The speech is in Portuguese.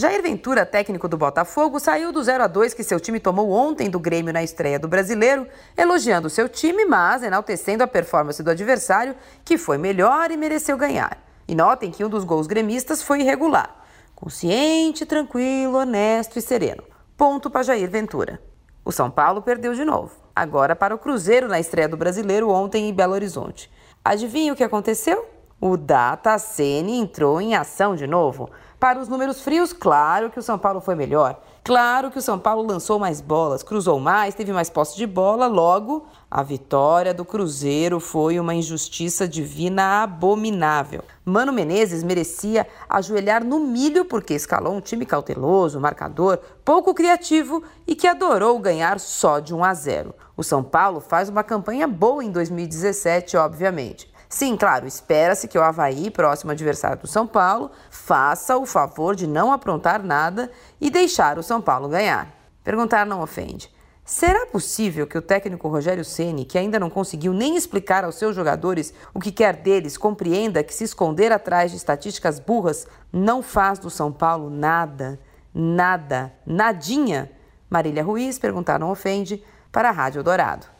Jair Ventura, técnico do Botafogo, saiu do 0 a 2 que seu time tomou ontem do Grêmio na estreia do Brasileiro, elogiando seu time, mas enaltecendo a performance do adversário, que foi melhor e mereceu ganhar. E notem que um dos gols gremistas foi irregular. Consciente, tranquilo, honesto e sereno. Ponto para Jair Ventura. O São Paulo perdeu de novo. Agora para o Cruzeiro na estreia do Brasileiro ontem em Belo Horizonte. Adivinha o que aconteceu? O Data Sene entrou em ação de novo. Para os números frios, claro que o São Paulo foi melhor. Claro que o São Paulo lançou mais bolas, cruzou mais, teve mais posse de bola, logo, a vitória do Cruzeiro foi uma injustiça divina abominável. Mano Menezes merecia ajoelhar no milho porque escalou um time cauteloso, marcador, pouco criativo e que adorou ganhar só de 1 a 0. O São Paulo faz uma campanha boa em 2017, obviamente. Sim, claro, espera-se que o Havaí, próximo adversário do São Paulo, faça o favor de não aprontar nada e deixar o São Paulo ganhar. Perguntar não ofende. Será possível que o técnico Rogério Ceni, que ainda não conseguiu nem explicar aos seus jogadores o que quer deles, compreenda que se esconder atrás de estatísticas burras não faz do São Paulo nada, nada, nadinha? Marília Ruiz, perguntar não ofende, para a Rádio Dourado.